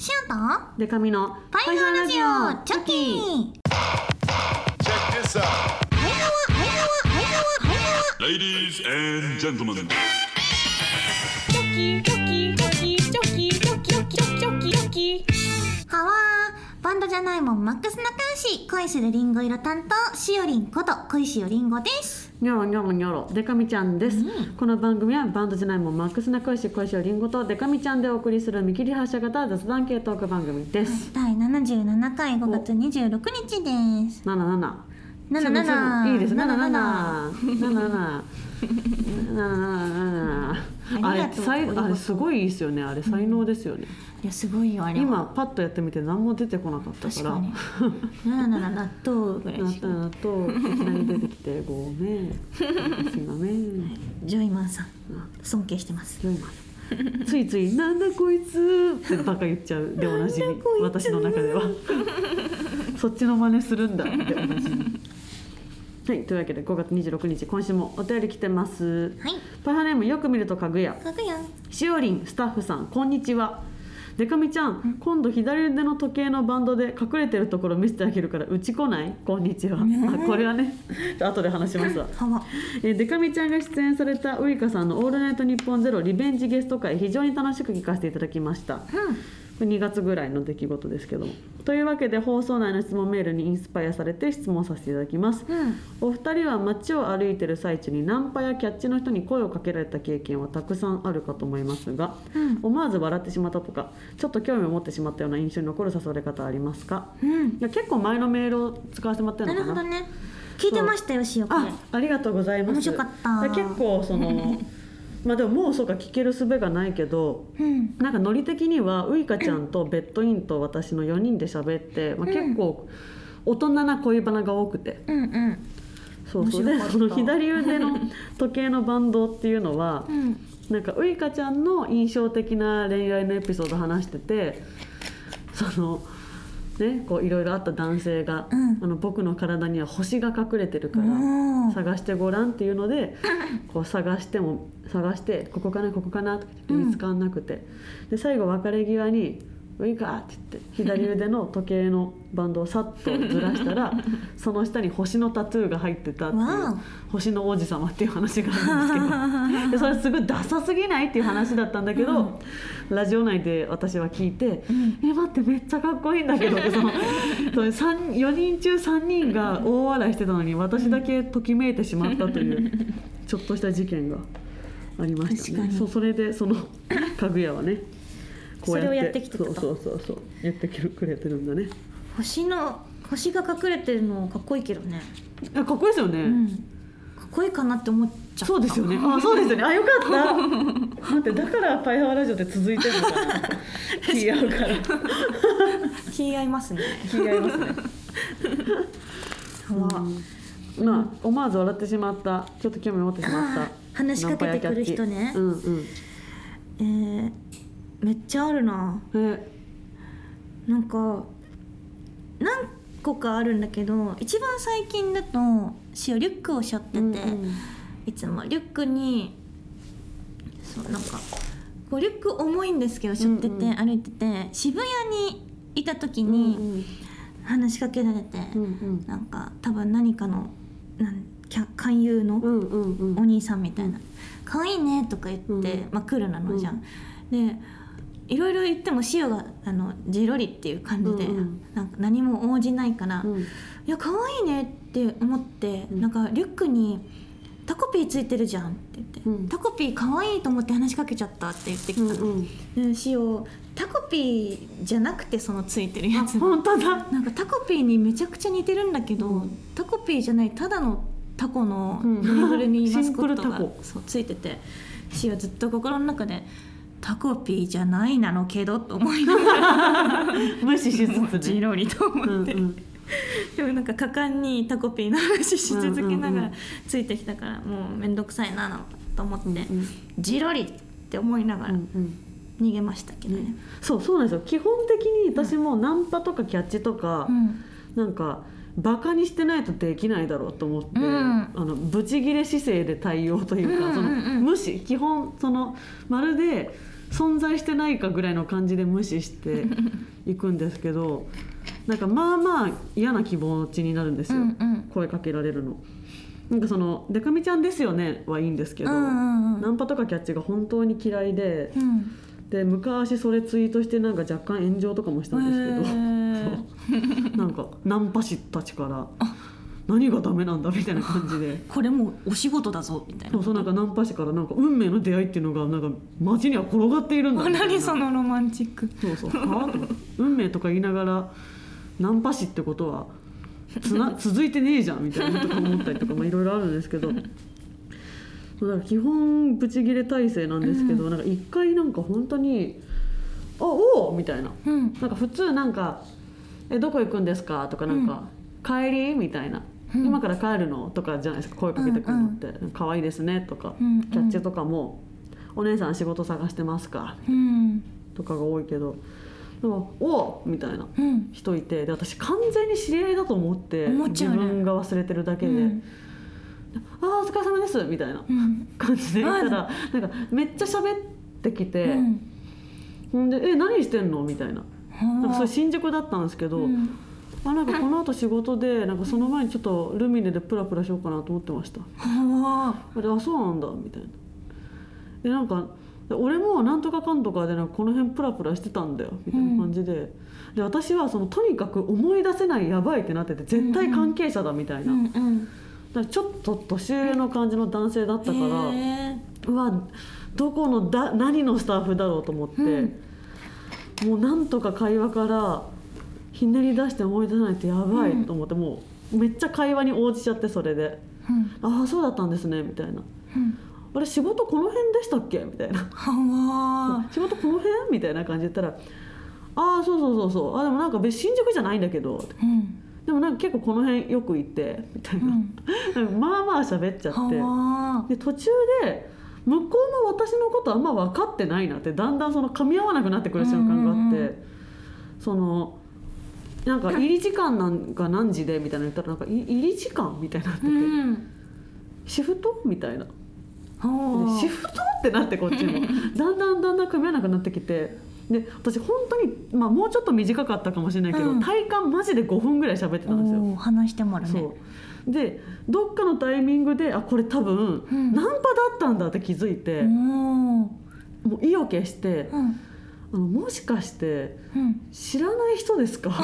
シュートデカミのパイハワラジオチョキ。ハワー。バンドじゃないもんマックス仲良し恋するリンゴ色担当しおりんこと恋しおりんごです。ニョロニョロニョロデカミちゃんです、この番組はバンドじゃないもんマックス仲良し恋しおりんごとデカミちゃんでお送りする見切り発車型雑談系トーク番組です。第77回5月26日です。七七77いいです七七77七七七七あれありがとう才ゴリゴリあれすごいいいですよね。あれ才能ですよね、いやすごいよあれは。今パッとやってみて何も出てこなかったか確からに77納豆ぐらいしたか。なといきなり出てきてごめん。すいません。ジョイマンさん尊敬してます。よいまついつい「なんだこいつ」ってバカ言っちゃう。でおなじみ私の中では。そっちの真似するんだっておなじみはいというわけで5月26日今週もお便り来てます。はい。パイハーネームよく見るとかぐや。かぐや。しおりんスタッフさんこんにちは。デカミちゃん今度左腕の時計のバンドで隠れてるところ見せてあげるからうち来ない？こんにちは、あこれはね。後で話しますわ。えーデカミちゃんが出演されたウイカさんの「オールナイトニッポンゼロリベンジゲスト会」非常に楽しく聞かせていただきました、これ2月ぐらいの出来事ですけども。というわけで放送内の質問メールにインスパイアされて質問させていただきます、うん。お二人は街を歩いてる最中にナンパやキャッチの人に声をかけられた経験はたくさんあるかと思いますが、思わず笑ってしまったとかちょっと興味を持ってしまったような印象に残る誘われ方はありますか、うん。いや結構前のメールを使わせてもらってるなのかな？るほどね。聞いてましたよしおあありがとうございます。面白かった。結構その まあでももうそうか聞ける術がないけどうん。なんかノリ的にはウイカちゃんとベッドインと私の4人で喋って、まあ、結構大人な恋バナが多くて、うんうん。そうそう。でその左腕の時計のバンドっていうのはうん。なんかウイカちゃんの印象的な恋愛のエピソード話しててそのねこういろいろあった男性が、うん。あの僕の体には星が隠れてるから探してごらんっていうので こう探しても探してここかなここかなとか言って見つかんなくて、で最後別れ際に「ウイカ!」って言って左腕の時計のバンドをさっとずらしたら その下に星のタトゥーが入ってたっていうわ星の王子様っていう話があるんですけどでそれすごいダサすぎないっていう話だったんだけど、ラジオ内で私は聞いて「え待ってめっちゃかっこいいんだけど」そのそれ三4人中3人が大笑いしてたのに私だけときめいてしまったという ちょっとした事件がありましたね。そうそれでそのかぐやはねこうやってそれをやってきてたそうそうそうそう言ってくれてるんだね。星の星が隠れてるのかっこいいけどねあかっこいいですよね。うんかっこいいかなって思っちゃったそうですよね。あ、そうですよね。あ、よかった。待って、だからパイハワラジオって続いてるのかな。気合うから。気合いますね気合いますね。ハワまあ、思わず笑ってしまった。ちょっと興味持ってしまった話しかけてくる人ねうんうん。えー、めっちゃあるな。え、なんか何個かあるんだけど一番最近だとしおリュックを背負ってて、うんうん。いつも。リュックにそうなんかこうリュック重いんですけど背負ってて、うんうん。歩いてて渋谷にいた時うんに話しかけられて、うんうん。なんか多分何かのなん勧誘のうんうんうん。お兄さんみたいな「可愛いね」とか言って、うん。まあクールなのじゃん。でいろいろ言ってもシオがあのジロリっていう感じで、うんうん。なんか何も応じないから「うん。いや可愛いね」って思って、うん。なんかリュックに「タコピーついてるじゃん」って言って「うんタコピー可愛いと思って話しかけちゃった」って言ってきた。の。うんうん。タコピーじゃなくてそのついてるやあ、つ本当だ。なんかタコピーにめちゃくちゃ似てるんだけど、うん。タコピーじゃないただのタコのうん。ぬいぐるみマスコットがそうついててシはずっと心の中で「タコピーじゃないなのけど」と思いながら 無視しつつね。ジロリと思って、うんうん。でもなんか果敢にタコピーの話し続けながらうんうんうんついてきたからもう面倒くさいなと思って、うんうんジロリって思いながらうんうん。逃げましたけどね。そうそうなんですよ基本的に私もナンパとかキャッチとか、うんなんかバカにしてないとできないだろうと思って、うんあのブチギレ姿勢で対応というか、そのうんうんうん無視基本そのまるで存在してないかぐらいの感じで無視していくんですけどなんかまあまあ嫌な気持ちになるんですよ、うんうん。声かけられるの。なんかその「デカミちゃんですよね」はいいんですけど、うんうんうんナンパとかキャッチが本当に嫌いでうん。で昔それツイートしてなんか若干炎上とかもしたんですけど、へー。なんかナンパ師たちから何がダメなんだみたいな感じで。これもうお仕事だぞみたいなそうなんかナンパ師からなんか運命の出会いっていうのがなんか街には転がっているんだあみたいな何そのロマンチックそうそう運命とか言いながらナンパ師ってことはつな 続いてねえじゃんみたいなとか思ったりとかまあいろいろあるんですけどそうだから基本ブチギレ体制なんですけど、なんか一回なんか本当に「あおお!」みたいなうんなんか普通なんか「えどこ行くんですか?」とかなんか「帰り?」みたいな。うん。今から帰るの？とかじゃないですか声かけてくるのって「可愛いですね」とか、うんうん。キャッチとかも「お姉さん仕事探してますか?うん」とかが多いけど。でもおみたいな。うん。人いて。で私完全に知り合いだと思ってね。分が忘れてるだけで「うん。ああお疲れ様です」みたいなうん感じで言ったあらなんかめっちゃ喋ってきて、うん。ほんで「え何してんの?」みたいな。なんかそれは新宿だったんですけど、うんあなんかこの後仕事でなんかその前にちょっとルミネでプラプラしようかなと思ってました。ああ。であそうなんだみたいな。でなんかで俺もなんとかかんとかでなんかこの辺プラプラしてたんだよみたいな感じで,、で私はそのとにかく思い出せないやばいってなってて絶対関係者だみたいな、うんうん。だからちょっと年上の感じの男性だったから、へうわどこのだ何のスタッフだろうと思って、もうなんとか会話からひねり出して思い出さないとやばいと思って、もうめっちゃ会話に応じちゃってそれで。ーうん「ああそうだったんですね」みたいな。うん「あれ仕事この辺でしたっけ?」みたいな。は「仕事この辺?」みたいな感じで言ったら「ああそうそうそうそう。あでもなんか別に新宿じゃないんだけど」でもなんか結構この辺よく行ってみたいな,、うん。まあまあ喋っちゃって。はで途中で向こうも私のことあんま分かってないなってだんだんその噛み合わなくなってくる瞬間があって、そのなんか入り時間なんか何時でみたいなの言ったらなんかい入り時間みたいになってて、うんシフトみたいな。シフトってなってこっちも。だんだんだんだん噛み合わなくなってきて。で私本当に、まあ、もうちょっと短かったかもしれないけど、うん。体感マジで5分ぐらい喋ってたんですよ。話してもらうね。そう。でどっかのタイミングであこれ多分、うん。ナンパだったんだって気づいて、もう意を決してうんあのもしかしてうん。知らない人ですか？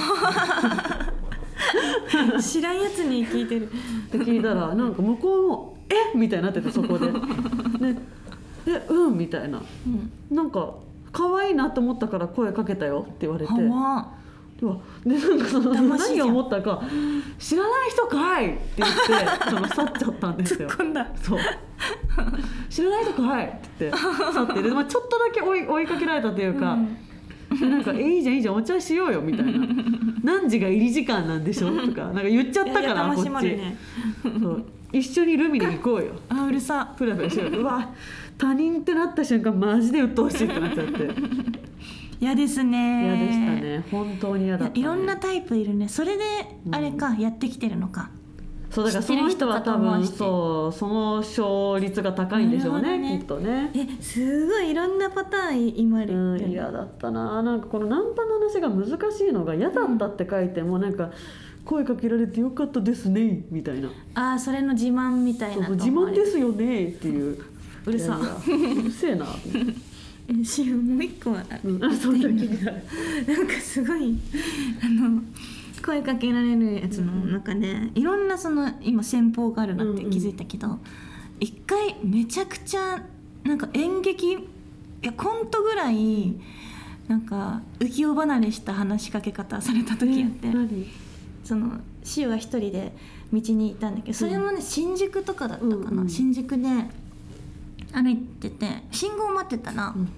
知らんやつに聞いてる。って聞いたらなんか向こうも「え？みたいになっててそこで。でえうんみたいな。うん。なんか可愛いなと思ったから声かけたよって言われて。はわうわでなんかその何を思ったか「知らない人かい!」って言ってその去っちゃったんですよ。そう。知らない人かいって言って去ってで、まあ、ちょっとだけ追い追いかけられたというか、でなんか「えいいじゃんいいじゃんお茶しようよ」みたいな「何時が入り時間なんでしょ?」とかなんか言っちゃったからこっち、そう。一緒にルミネ行こうよ。あうるさ。プラプラしよう。ようわ他人ってなった瞬間マジで鬱陶しいってなっちゃって嫌ですね。嫌でしたね。本当に嫌だった、ね、いろんなタイプいるね。それであれか、やってきてるのか。そうだからその人は多分そうその勝率が高いんでしょうねなるきっとね。えすごいいろんなパターン今ある。うん嫌だったな。なんかこのナンパの話が難しいのが嫌だったって書いてもなんか声かけられてよかったですねみたいな。ああそれの自慢みたいな自慢ですよねっていう。うるさ。うるせえな と思ってえしもう一個あるうんあそんなんかすごいあの声かけられるやつの中で、いろんなその今戦法があるなって気づいたけど、一回めちゃくちゃなんか演劇いやコントぐらいなんか浮世離れした話しかけ方された時あって、何その塩が一人で道にいたんだけどそれもね新宿とかだったかな、うんうん。新宿で歩いてて信号待ってたら「うん。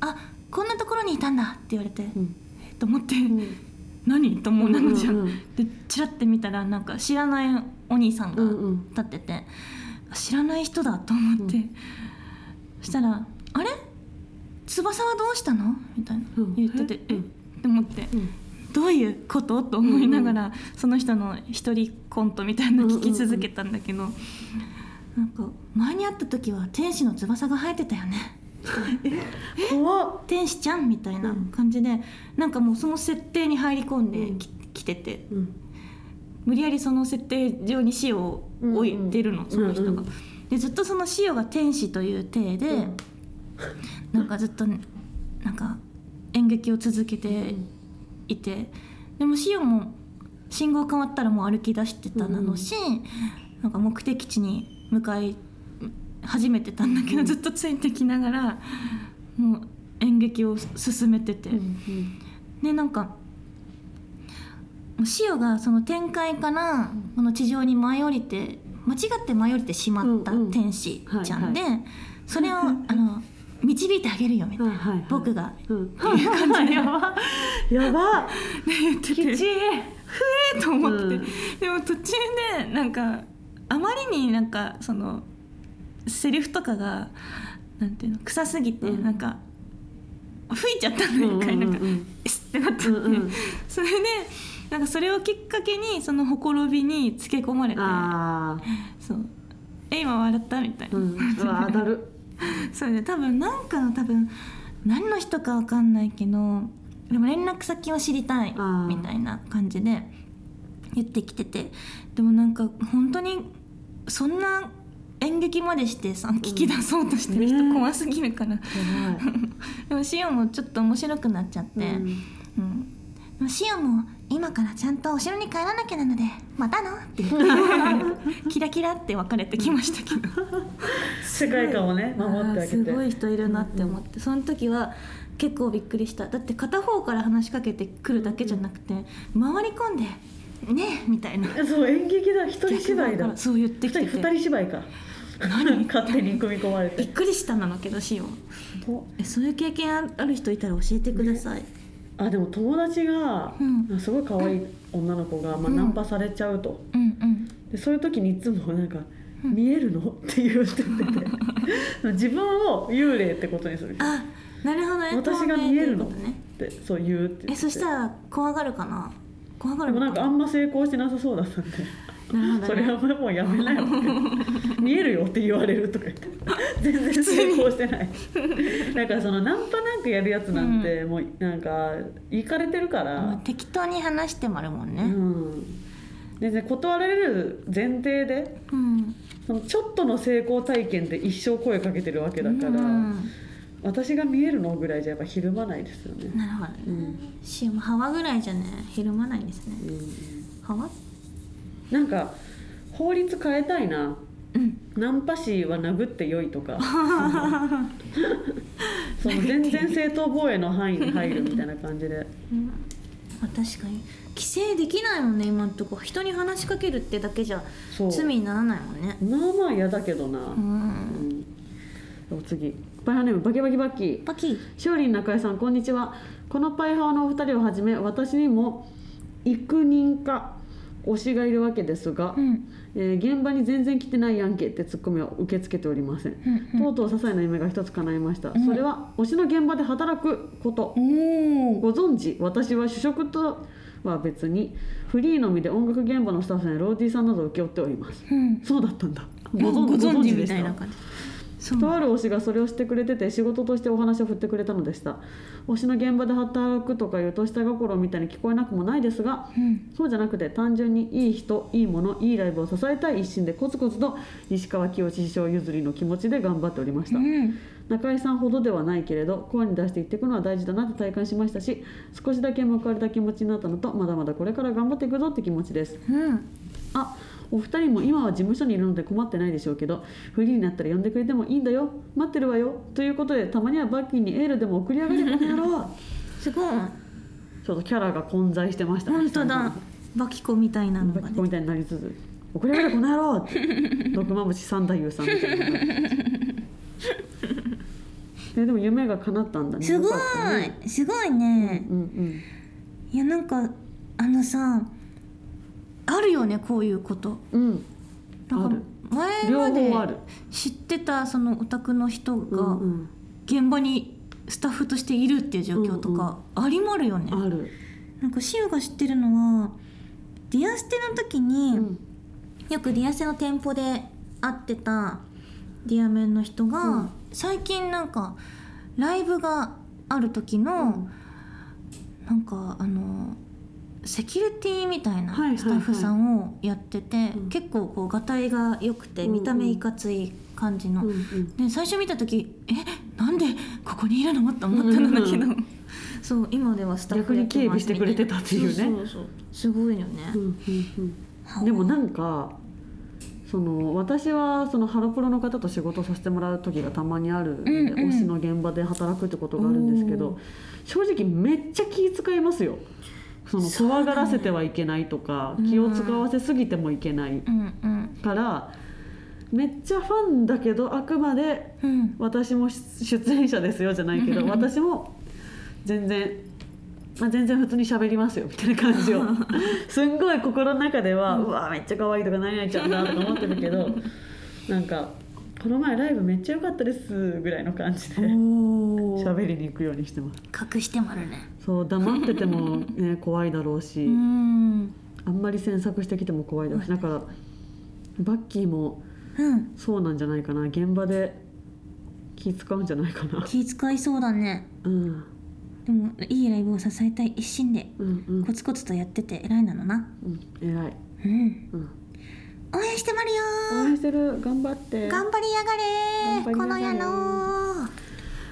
あこんなところにいたんだ」って言われて、うん。えっと思って、ん。何？と思うなのじゃん。うんうんうん。でチラッて見たらなんか知らないお兄さんがうんうん。立ってて、あ知らない人だと思って、そしたら「あれ？翼はどうしたの?」みたいなうん。言ってて「え？えうん。って思って。うん。どういうこと？と思いながら、その人の一人コントみたいなの聞き続けたんだけど、なんか前に会った時は天使の翼が生えてたよね。天使ちゃんみたいな感じで、なんかもうその設定に入り込んでき,、来てて。うん。無理やりその設定上にシオを置いてるの、うんその人が。うんうんでずっとそのシオが天使という体で、うん。なんかずっとなんか演劇を続けていて、でもシオも信号変わったらもう歩き出してたなのし、なんか目的地に向かい始めてたんだけど、ずっとついてきながらもう演劇を進めてて。でなんかシオがその展開からこの地上に舞い降りて間違って舞い降りてしまった天使ちゃんで、はいそれをあの導いてあげるよみたいな、はいはいはい。僕が。うん、やば。やば。言ってて。きちいえと思って、うん。でも途中でなんかあまりになんかそのセリフとかがなんていうの臭すぎて、うん。なんか吹いちゃったの一回なんか、うんうん。てなった。のね、うんうん。それでなんかそれをきっかけにそのほころびにつけ込まれてあそう。え今笑ったみたいあ、な、うん、うわ当たる。それで多分なんかの多分何の人かわかんないけどでも連絡先を知りたいみたいな感じで言ってきてて。でもなんか本当にそんな演劇までしてさ聞き出そうとしてる人ね怖すぎるから、やでもシオンもちょっと面白くなっちゃって、うん。でもシオンも今からちゃんとお城に帰らなきゃなのでまたの？って言ってキラキラって別れてきましたけど。世界観をね守ってあげて。すごい人いるなって思って、その時は結構びっくりした。だって片方から話しかけてくるだけじゃなくて回り込んで「ねえ」みたいな。えそう演劇だ一人芝居だ。そう言ってきて。て二人芝居か。何？勝手に組み込まれびってくりしたなのけどシオン。とえそういう経験あある人いたら教えてください、あでも友達が、うん。すごい可愛い女の子が、まあ、うん。ナンパされちゃうと、うんうん。でそういう時にいつもなんか「見えるの?」って言ってて。自分を幽霊ってことにする。あなるほどね。私が見えるの？ねってそう言うって言って。えそしたら怖がるかな？怖がるでもなんかあんま成功してなさそうだったんで。なるほど、ね、それはもうやめなよ 見えるよって言われるとか言って。全然成功してない。だからそのナンパなんかやるやつなんてもうなんかいかれてるかまあら、適当に話してもあるもんうねん、全然断られる前提でうん。そのちょっとの成功体験で一生声かけてるわけだから、うん私が見えるのぐらいじゃやっぱひるまないですよね。なるほどね、うん。シオも幅ぐらいじゃねひるまないんですね。うん。幅？なんか法律変えたいな。うん。ナンパ師は殴ってよいとか。その全然正当防衛の範囲に入るみたいな感じで。うん。まあ、確かに。規制できないもんね今んとこ。人に話しかけるってだけじゃ罪にならないもんね。まあまあ嫌だけどな、ううんんお次。パイハーネームバキバキバッキー。パキしおりん中江さんこんにちは。このパイハーのお二人をはじめ私にも幾人か推しがいるわけですが、うん。えー現場に全然来てないやんけってツッコミを受け付けておりません、うんとうとう些細な夢が一つ叶いました、ん。それは推しの現場で働くこと、おおご存知私は主食とは別にフリーのみで音楽現場のスタッフやローディーさんなどを請け負っております。うん。そうだったんだ。ご存知みたいな感じとある推しがそれをしてくれてて仕事としてお話を振ってくれたのでした。推しの現場で働くとかいうと下心みたいに聞こえなくもないですがうん。そうじゃなくて単純にいい人いいものいいライブを支えたい一心でコツコツと石川清師匠譲りの気持ちで頑張っておりました、うん。中井さんほどではないけれど声に出していっていくのは大事だなって体感しましたし少しだけ報われた気持ちになったのとまだまだこれから頑張っていくぞって気持ちです。うん。あお二人も今は事務所にいるので困ってないでしょうけどフリーになったら呼んでくれてもいいんだよ。待ってるわよ。ということでたまにはバッキーにエールでも送り上げてこの野郎 すごい。ちょっとキャラが混在してました。本当だ。バキコみたいなのがね。バッキーみたいになりつつ送り上げてこの野郎って毒まぶし三太夫さんみたいな。え でも夢が叶ったんだね。すごい。すごいね。うんうん。いやなんかあのさあるよねこういうこと。うん。なんかある。前両まで知ってたそのオタクの人うがんうん。現場にスタッフとしているっていう状況とかありもあるよね、ある。なんかシオが知ってるのはディアステの時に、うん。よくディアステの店舗で会ってたディアメンの人が、うん。最近なんかライブがある時の、なんかあのセキュリティみたいなスタッフさんをやってて、うん。結構こうがたいが良くて見た目いかつい感じの、うんうん。で最初見た時え？なんでここにいるの？と思ったんだけど、うんう そう今ではスタッフ逆に警備してくれてたっていうね。すごいよね、うんうんうん。でもなんかその私はそのハロプロの方と仕事させてもらう時がたまにあるうんうん。推しの現場で働くってことがあるんですけど正直めっちゃ気遣いますよその怖がらせてはいけないとか、うん。気を使わせすぎてもいけないうんうんからめっちゃファンだけどあくまでうん。私も出演者ですよじゃないけど私も全然、まあ、全然普通に喋りますよみたいな感じを。すんごい心の中では、うわめっちゃ可愛いとか何々ちゃんだとか思ってるけどなんかこの前ライブめっちゃ良かったですぐらいの感じで喋りに行くようにしてます。隠してもあるね。そう黙ってても、ね、怖いだろうし、うん。あんまり詮索してきても怖いだろうしだからバッキーもうん。そうなんじゃないかな。現場で気使うんじゃないかな。気遣いそうだね。うん。でもいいライブを支えたい一心でうんうん。コツコツとやってて偉いなのな。うん偉い、うん。うん、応援してまるよ。応援してる。頑張って。頑張りやがれ。この野郎。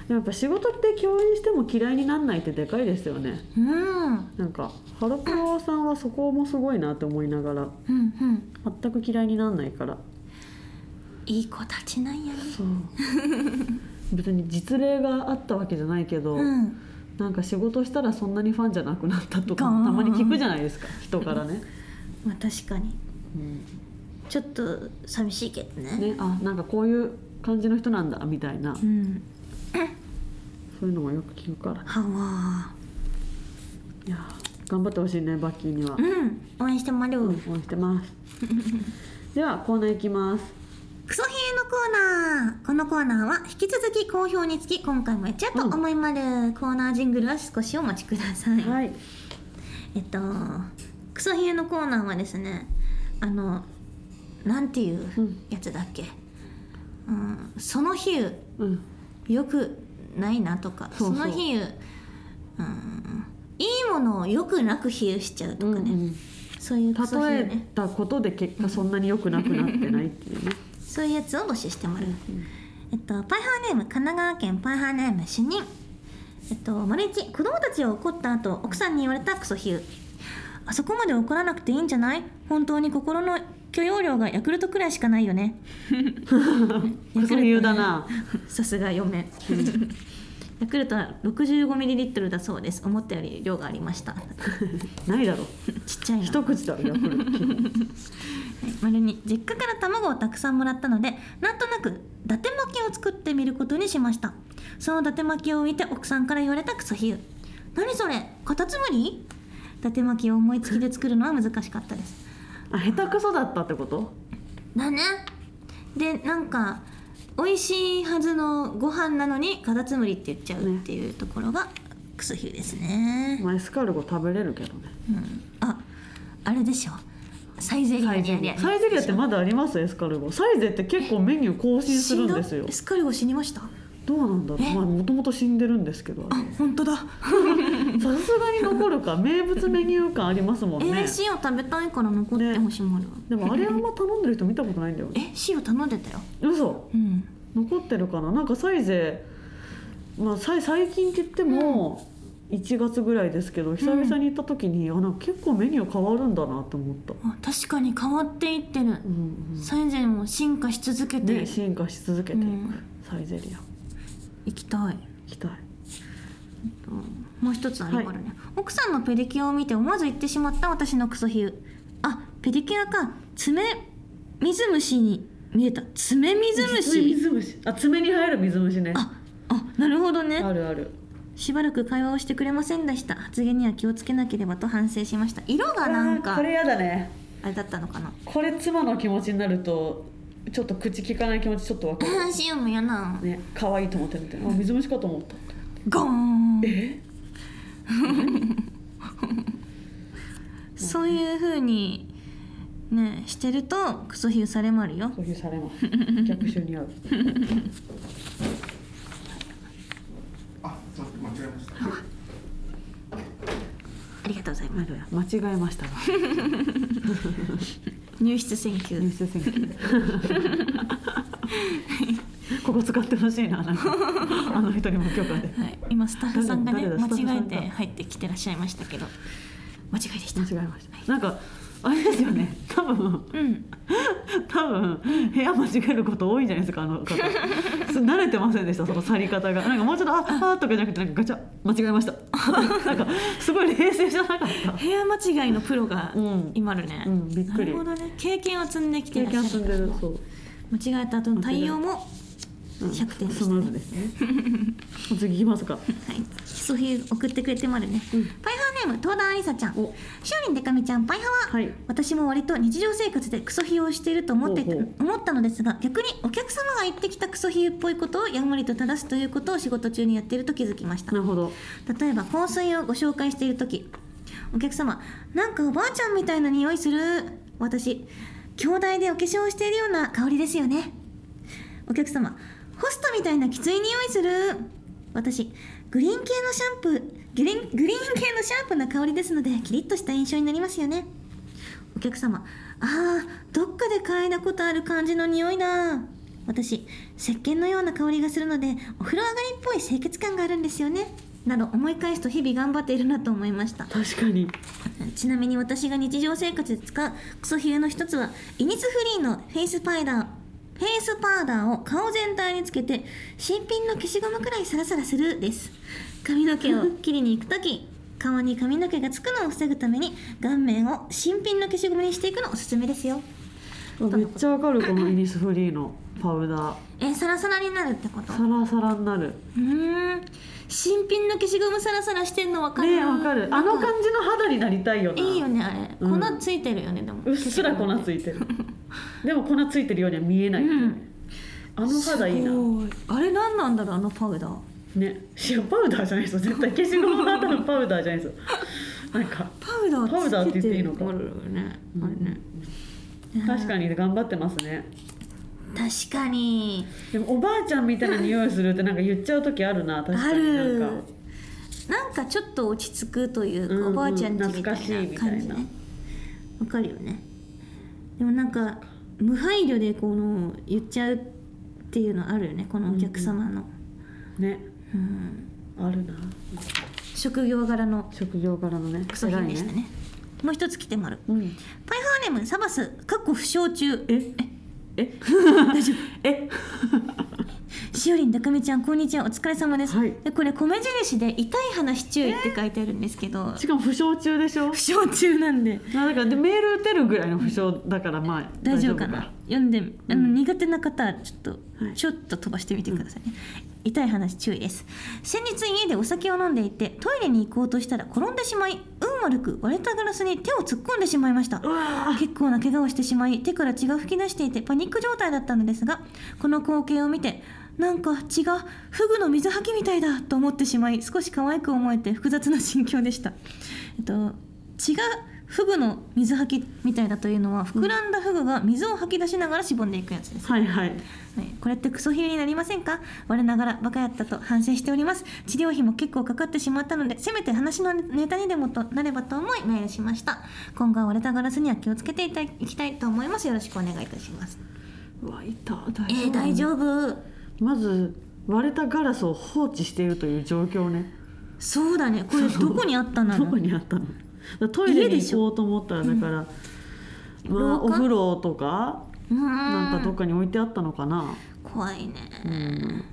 やっぱ仕事って共演しても嫌いになんないってでかいですよね。うん。なんかハロプロさんはそこもすごいなって思いながら。うんうん。全く嫌いになんないから。いい子たちなんやね。そう。別に実例があったわけじゃないけど、うん。なんか仕事したらそんなにファンじゃなくなったとかたまに聞くじゃないですか。人からね、まあ確かに。うんちょっと寂しいけどね。ねあなんかこういう感じの人なんだみたいな。うん。そういうのもよく聞くから。はわいや頑張ってほしいねバッキーには、うん。応援してまる、う。ん応援してます。ではコーナーいきます。クソヒエのコーナー。このコーナーは引き続き好評につき今回もやっちゃうと思いまる、コーナージングルは少しお待ちください、はい。えっとクソヒエのコーナーはですねあのなんていううん。やつだっけ、うん、その日うん。よくないなとか。その日うん。いいものをよくなく比喩しちゃうとかね、うんうん。そういう例えたことで結果そんなに良くなくなってないっていうね、そういうやつを募集してもらう、えっと、パイハーネーム神奈川県パイハーネーム主任。えっと丸一子供たちを怒った後奥さんに言われたクソヒューあそこまで怒らなくていいんじゃない？本当に心の許容量がヤクルトくらいしかないよね。クソ言うだな。さすが嫁。ヤクルトは 65ml だそうです。思ったより量がありました。ないだろ。ちっちゃいな。一口だろヤクルト丸に実家から卵をたくさんもらったのでなんとなく伊達巻きを作ってみることにしました。その伊達巻きを見て奥さんから言われたクソヒュー何それカタツムリ伊達巻きを思いつきで作るのは難しかったですあ下手くそだったってこと？だね。でなんか美味しいはずのご飯なのにカタツムリって言っちゃうっていうところがクソヒューですね。まあエスカルゴ食べれるけどね。うん、ああれでしょ。サイゼリアにあサイゼリア。ってまだあります？エスカルゴ。サイゼって結構メニュー更新するんですよ。エスカルゴ死にました？どうなんだろう。え？まあもともと死んでるんですけど。あ本当だ。さすがに残るか。名物メニュー感ありますもんえー、ね塩食べたいから残ってほしいもるわでもあれあんま頼んでる人見たことないんだよね。え塩頼んでたよ。嘘？うん。残ってるかな？なんかサイゼまあさい最近って言っても1月ぐらいですけど久々に行った時に、あなんか結構メニュー変わるんだなと思った、あ確かに変わっていってる。うんうん。サイゼも進化し続けて。る、ね、進化し続けていく、うん。サイゼリア行きたい。行きたい。もう一つあるからね、奥さんのペディキュアを見て思わず言ってしまった私のクソヒューあペディキュアか。爪水虫に見えた。爪水虫。水虫。あ爪に入る水虫ね。ああなるほどね。あるある。しばらく会話をしてくれませんでした。発言には気をつけなければと反省しました。色がなんかこれやだね。あれだったのかな。これ妻の気持ちになるとちょっと口利かない気持ちちょっとかる。なね可愛いと思ってるみたいな水虫かと思った。ゴーン。え？そういうふうにねしてるとクソヒューされまるよ。クソヒューされま逆襲に合う。あ間違えました。ありがとうございます。間違えました。入室選挙入室選挙ここ使ってほしいななんか。あの人にも許可で。はい、今スタッフさんがね間違えて入ってきてらっしゃいましたけど間違いでした。間違えました。なんかあれですよね。多分。うん 多分部屋間違えること多いじゃないですかあの方。慣れてませんでしたその去り方が。なんかもうちょっと「ああ」とかじゃなくてなんかガチャ間違えました。なんかすごい冷静じゃなかった。部屋間違いのプロがうん。今あるね、うんびっくり。なるほどね。経験を積んできて経らっしゃる験積んでるそう。間違えた後の対応もうん100点でした。スムーズねですね。次いきますか。はい、ソフィー送ってくれてもあるね、うん。パイハーネーム東田ありさちゃん。お。しおりんでかみちゃんパイハワ、はい。私も割と日常生活でクソヒをしていると思って思ったのですが逆にお客様が言ってきたクソヒっぽいことをやんわりと正すということを仕事中にやっていると気づきました。なるほど。例えば香水をご紹介している時。お客様なんかおばあちゃんみたいな匂いする？私兄弟でお化粧をしているような香りですよね。お客様ホストみたいなきつい匂いする。私グリーン系のシャンプーグリーングリーン系のシャンプーな香りですのでキリッとした印象になりますよね。お客様あーどっかで嗅いだことある感じの匂いだ。私石鹸のような香りがするのでお風呂上がりっぽい清潔感があるんですよね。など思い返すと日々頑張っているなと思いました。確かに。ちなみに私が日常生活で使うクソヒゲの一つはイニスフリーのフェイスパウダーフェイスパウダーを顔全体につけて新品の消しゴムくらいサラサラするです。髪の毛を切りに行く時顔に髪の毛がつくのを防ぐために顔面を新品の消しゴムにしていくのおすすめですよ。めっちゃわかるこのイニスフリーのパウダーえサラサラに。なるってことサラサラになる。うーん。新品の消しゴムサラサラしてんのわかる？ねえわかる。あの感じの肌になりたいよな。いいよねあれ。うん。粉ついてるよね、でも。うっすら粉ついてる でも粉ついてるようには見えない、うん。あの肌いいな。あれ何なんだろうあのパウダー。ね。いやパウダーじゃないですよ。絶対消しゴムの後のパウダーじゃないですよ。なんかパウダーパウダーって言っていいのか。ね。あれね、確かに頑張ってますね。確かに。でもおばあちゃんみたいな匂いするってなんか言っちゃう時あるな確あかに。る。なんか。なんかちょっと落ち着くというか、うんうん。おばあちゃんちみた懐かしいいみたいなな。感じね。わかるよねでもなんか無配慮でこの言っちゃうっていうのあるよねこのお客様の、ね。うん。あるな。職業柄の。職業柄のね。クソ品でしたね。もう一つ来てもらう。うん。パイハーネームサバスかっこ負傷中。え？え？大丈夫。え？しおりんだかみちゃんこんにちは。お疲れ様です、はい。でこれ米印で痛い話注意って書いてあるんですけど、しかも負傷中でしょ？負傷中なんで。あだからでメール打てるぐらいの負傷だからまあ大丈夫かな。読んであの、うん。苦手な方はちょっと、はい。ちょっと飛ばしてみてくださいね、痛い話注意です。先日家でお酒を飲んでいてトイレに行こうとしたら転んでしまい運悪く割れたガラスに手を突っ込んでしまいました。結構な怪我をしてしまい手から血が噴き出していてパニック状態だったのですがこの光景を見てなんか血がフグの水はきみたいだと思ってしまい少し可愛く思えて複雑な心境でした、えっと、血がフグの水はきみたいだというのは膨らんだフグが水を吐き出しながらしぼんでいくやつです、はいはい。はい、これってクソヒレになりませんか？我ながらバカやったと反省しております。治療費も結構かかってしまったのでせめて話のネタにでもとなればと思いメールしました。今後は割れたガラスには気をつけていたいきたいと思います。よろしくお願いいたします。うわいた大えー、大丈夫。まず割れたガラスを放置しているという状況ね。そうだね。これどこにあったんだろどうこにあったの？トイレに行こうと思ったらだから、まあ廊下？お風呂とかなんかどっかに置いてあったのかな。怖いね。うん。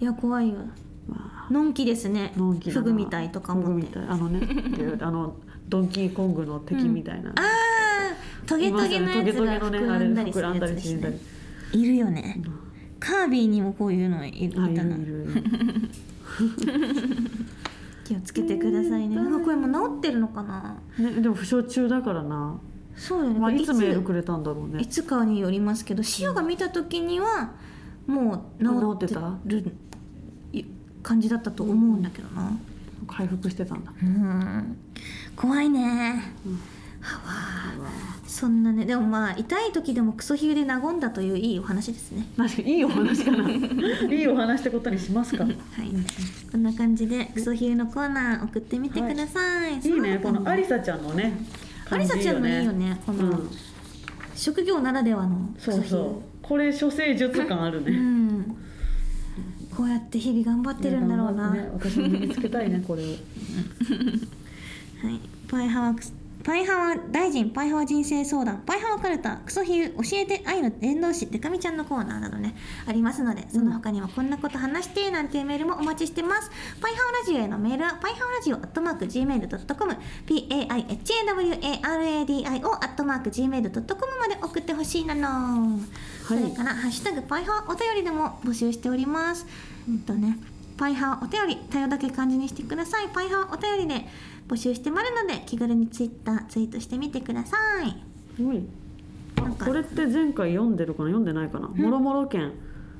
いや怖いよ。わのんきですね。フグみたいとかフグ思って。みたい。あのねで あのドンキーコングの敵みたいな、あートゲトゲのやつが膨らんだりすんだるやつですりいるよね。カービィにもこういうのいいあいたな。るいる 気をつけてくださいね。なん。かこれもう治ってるのかな？ね、でも負傷中だからな、そうだよね、まあ、いつメールくれたんだろうね。いつかによりますけど塩が見た時にはもう治ってるい感じだったと思うんだけどな。回復してたんだ。うん。怖いね、うんそんなねでもまあ痛い時でもクソヒューで和んだといういいお話ですね。確かにいいお話かな。いいお話ってことにしますか。はい。こんな感じでクソヒューのコーナー送ってみてください、い。いね。このアリサちゃんのねアリサちゃんのいいよね。この、うん職業ならではのそうそう。これ処世術感あるうねん。こうやって日々頑張ってるんだろうな、ね私も身につけたいねこれを。はい、パイハワクスパイハワ大臣パイハワ人生相談パイハワカルタクソヒュー教えて愛の伝道師デカミちゃんのコーナーなどねありますのでその他にもこんなこと話してなんていうメールもお待ちしてます。パイハワラジオへのメールはパイハワラジオアットマーク Gmail.com PAIHAWARADIO アットマーク Gmail.com まで送ってほしいなの、それからハッシュタグパイハワお便りでも募集しております。うん。とねパイハワお便り多様だけ漢字にしてください。パイハワお便りで募集してまるので気軽にツイッターツイートしてみてください。はいこれって前回読んでるかな読んでないかな、もろもろ県。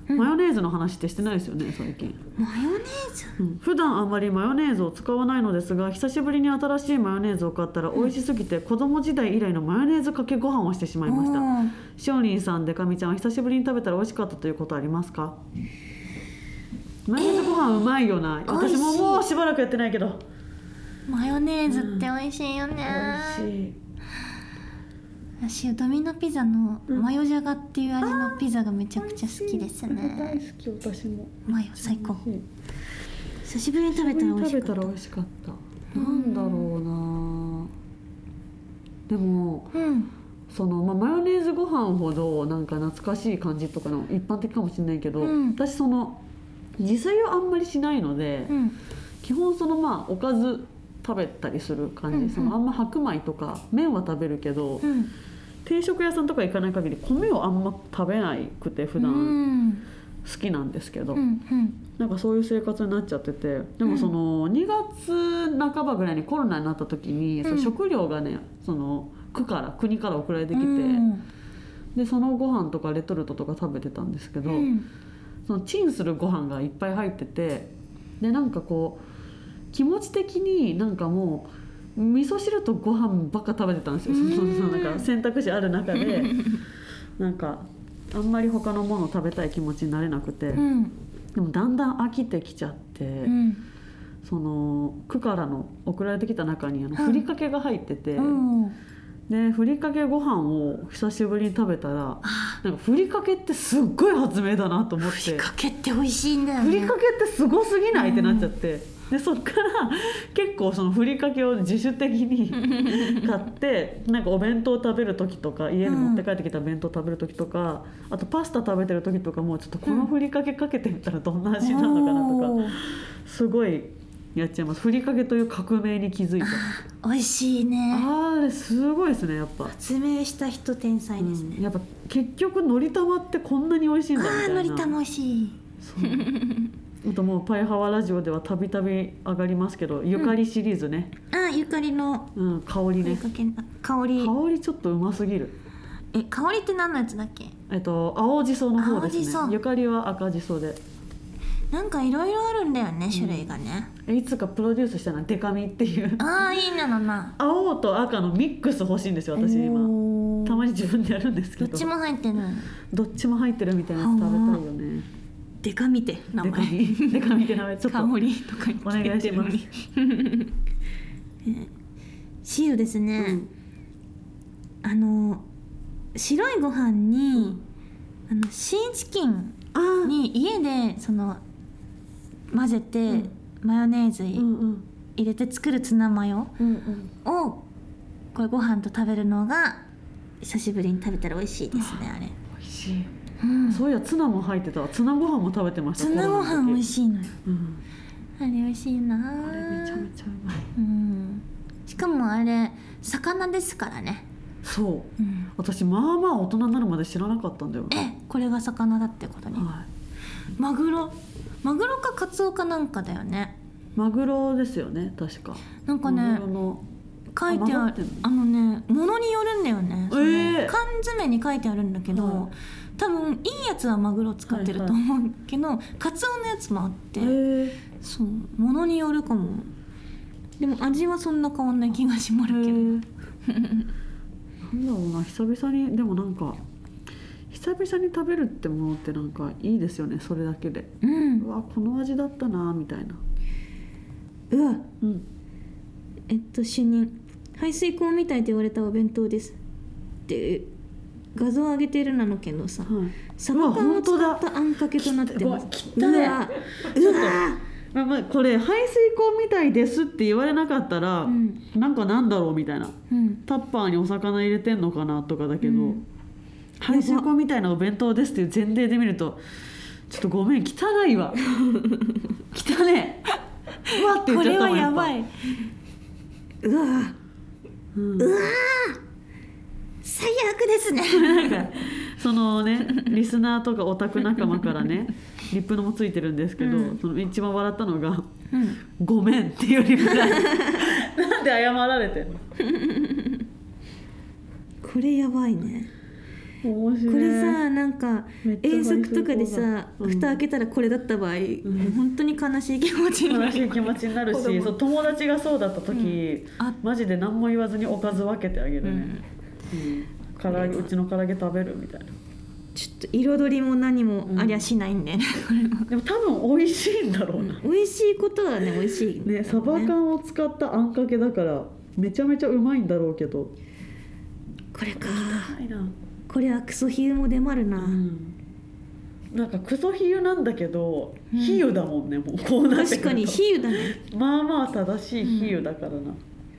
マヨネーズの話ってしてないですよね最近、マヨネーズ？うん、普段あんまりマヨネーズを使わないのですが久しぶりに新しいマヨネーズを買ったら美味しすぎて子供時代以来のマヨネーズかけご飯をしてしまいました。しおりんさんでかみちゃんは久しぶりに食べたら美味しかったということありますか？マヨネーズご飯うまいよな、私ももうしばらくやってないけどマヨネーズって美味しいよね、美味しい。私ドミノピザのマヨじゃがっていう味のピザがめちゃくちゃ好きです大ね好き私も。マヨ最高。久しぶりに食べたら美味しかった食べたら美味しかった。なんだろうな。でもうん。その、まあ、マヨネーズご飯ほどなんか懐かしい感じとかの一般的かもしれないけど、うん。私その自炊をあんまりしないので、うん。基本そのまあおかず食べたりする感じ、うんうん。そのあんま白米とか麺は食べるけど、うん。定食屋さんとか行かない限り米をあんま食べなくて普う段ん。好きなんですけど、うんうん。なんかそういう生活になっちゃってて。でもその2月半ばぐらいにコロナになった時に、うん。その食料がねその区から国から送られてきて、うん。でそのご飯とかレトルトとか食べてたんですけど、うん。そのチンするご飯がいっぱい入っててでなんかこう気持ち的になんかもう味噌汁とご飯ばっか食べてたんですよ、そのそのなんか選択肢ある中で。なんかあんまり他のものを食べたい気持ちになれなくて、うん。でもだんだん飽きてきちゃって。うん。その区からの送られてきた中にあのはいふりかけが入ってて、うん。でふりかけご飯を久しぶりに食べたらなんかふりかけってすっごい発明だなと思って。ふりかけって美味しいんだよね。ふりかけってすごすぎないってなっちゃって、でそっから結構そのふりかけを自主的に 買ってなんかお弁当食べる時とか家に持って帰ってきた弁当食べる時とか、あとパスタ食べてる時とかもちょっとこのふりかけかけてみたらどんな味なのかなとか、おー。すごいやっちゃいます。ふりかけという革命に気づいた。美味しいね。あれすごいですねやっぱ、発明した人天才ですね、うんやっぱ結局のり玉ってこんなに美味しいんだみあたいな。あのり玉美味しい。そうあともうパイハワラジオではたびたび上がりますけどゆかりシリーズね、あゆかりのうん香りね。香り。香りちょっとうますぎる。え香りって何のやつだっけ？えっと青じその方ですね。ゆかりは赤じそで。なんかいろいろあるんだよね種類がね、えいつかプロデュースしたのはデカミっていう。ああいいなのな。青と赤のミックス欲しいんですよ私今。たまに自分でやるんですけど。どっちも入ってるどっちも入ってるみたいなやつ食べたいよねデカ見て名前。ミデカミって名前ちょっと。香りとか言ってお願いします。シールですね、うん。あの白いご飯に、あのシーチキンに家でその混ぜて、うん。マヨネーズうんうん。入れて作るツナマヨうんうん。をこれご飯と食べるのが久しぶりに食べたら美味しいですねあれ、美味しいうん、そういやツナも入ってた。わツナご飯も食べてましたツナご飯美味い、しいのよ。うん、あれ美味しいな。あれめちゃめちゃうまい。うん。しかもあれ魚ですからね、そう。うん、私まあまあ大人になるまで知らなかったんだよえこれが魚だってことに、はマグロ。マグロかカツオかなんかだよね。い、マグロですよね確か。なんかマね書いてある。あの？ねものによるんだよね、えー。缶詰に書いてあるんだけど、はい多分いいやつはマグロ使ってると思うけど、カツオのやつもあって、そうものによるかも。でも味はそんな変わんない気がしまるけど、なんだろうな久々にでもなんか久々に食べるってものってなんかいいですよねそれだけで。うん。うわこの味だったなみたいな。うわ。うん。えっと主任排水口みたいと言われたお弁当です。って画像上げてるなのけどさはい。サバ缶を使うわったあんかけとなってますきったね。うわ。ちょっとまあまあこれ排水口みたいですって言われなかったら、うん。なんかなんだろうみたいな。うん。タッパーにお魚入れてんのかなとかだけど、うん。排水口みたいなお弁当ですっていう前提で見るとちょっとごめん汚いわ。汚ね。うわって言これはっちゃったもんぱ。やばい。うわうん最悪ですね。なんかそのねリスナーとかオタク仲間からねリップのもついてるんですけど、うん。その一番笑ったのがうん「ごめん」っていうリプライなんで謝られてんの？これやばいね。面白い。これさなんか遠足とかでさ、うん。蓋開けたらこれだった場合、もう本当に悲しい気持ちになる。悲しい気持ちになるしそう友達がそうだった時、あマジで何も言わずにおかず分けてあげるね、うんうん唐揚げうちの唐揚げ食べるみたいな。ちょっと彩りも何もありゃしないんで、ね これはでも多分美味しいんだろうな、美味しいことはね美味しいんだよね。サバ缶を使ったあんかけだからめちゃめちゃうまいんだろうけど。これか。これはクソヒウも出まるな、うん。なんかクソ比喩なんだけど、うん。比喩だもんねもうこうなって確かに比喩だね。まあまあ正しい比喩だからな、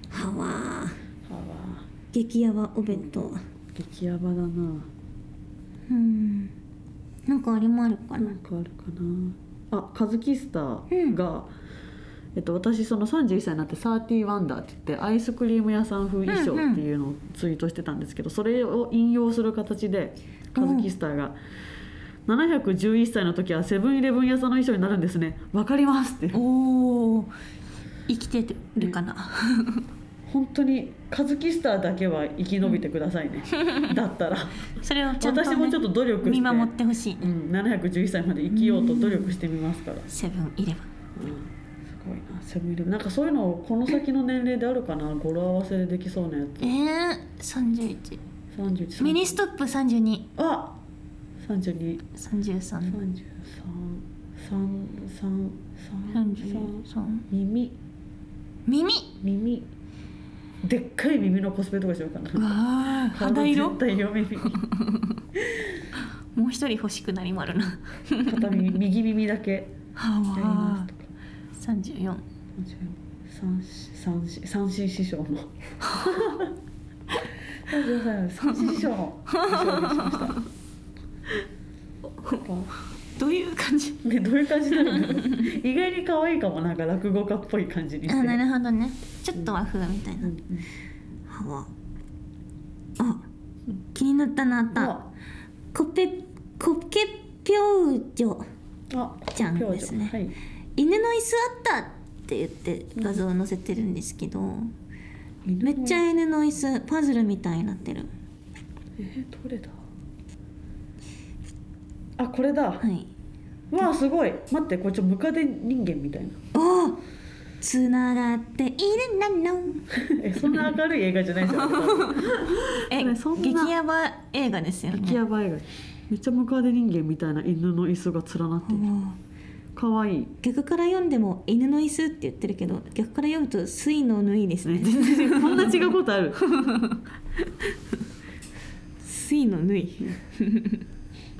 はわはわ激ヤバお弁当。激ヤバだな。うん。なんかあれもあるかな。なんかあるかな。あカズキスターが、えっと、私その31歳になってサーティワンダーって言ってアイスクリーム屋さん風衣装っていうのをツイートしてたんですけど、それを引用する形でカズキスターが「711歳の時はセブンイレブン屋さんの衣装になるんですね。わかります」って。おお生きてるかな、本当にカズキスターだけは生き延びてくださいね。だったら。それをね、私もちょっと努力して。見守ってほしい。ね、うん、711歳まで生きようと努力してみますから、セブンイレブン。うん、すごいなセブンイレブン。なんかそういうのこの先の年齢であるかな語呂合わせでできそうなやえー、31つ31ミニストップ32あ32 33 33 33 33耳。耳。耳でっかい耳のコスプレとかしようかな。肌色？絶対両耳。もう一人欲しくなりまるな。片耳右耳だけ。やはりますとか。34三三三三子師匠の33歳の三子師匠の衣装にしました どういう感じ？ね、どういう感じなの？意外に可愛いかもなんか落語家っぽい感じにしてあなるほどね。ちょっと和風みたいな、うんはわあ気になったなあった。あ。コペコケピョウジョあちゃんですね。はい。犬の椅子あったって言って画像を載せてるんですけど、めっちゃ犬の椅子パズルみたいになってる。えー、どれだ？あこれだ。はい。わあすごい。待ってこれちょムカデ人間みたいな。おおつながっているなの。えそんな明るい映画じゃない ですよえねそんな激ヤバ映画ですよね。激ヤバ映画。めっちゃムカデ人間みたいな犬の椅子が連なってる。おー。可愛い逆から読んでも犬の椅子って言ってるけど逆から読むと水の縫いですね。全然こんな違うことある。水の縫い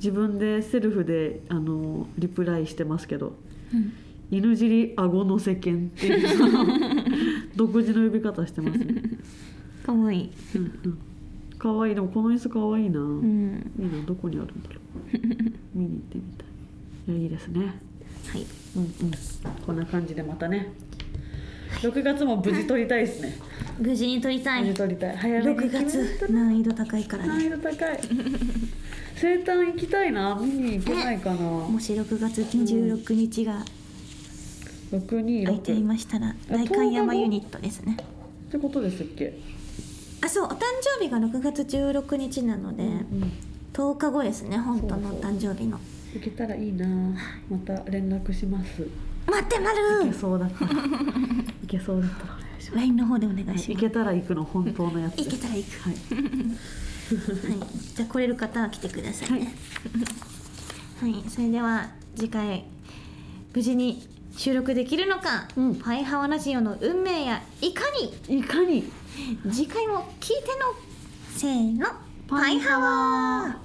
自分でセルフであのリプライしてますけどうん。犬尻顎のせ犬っていう 独自の呼び方してますね。かわいい。うんうん。可愛いでもこの椅子可愛いな、うん。いいな。どこにあるんだろう。見に行ってみたい。いやいいですね。はい。うんうん。こんな感じでまたね。6月も無事撮りたいですね。無事に撮りたい。無事撮りたい。早めに6決めないと月難易度高いから難ね易度高い生誕行きたいな。見に行けないかな。もし6月26日が626空いていましたら大観山ユニットですね。ってことですっけ、あそうお誕生日が6月16日なので、うん、10日後ですね本当のおそうそう。誕生日の。行けたらいいな。また連絡します。待ってま行けるそうだった。ら行けそうだった。らお願いし LINE の方でお願いします。行けたら行くの本当のやつ。行けたら行く。はいはい、じゃあ来れる方は来てくださいね。はい、それでは次回無事に収録できるのか、うん。パイハワラジオの運命やいかに？いかに？次回も聞いての。せーの。パイハワー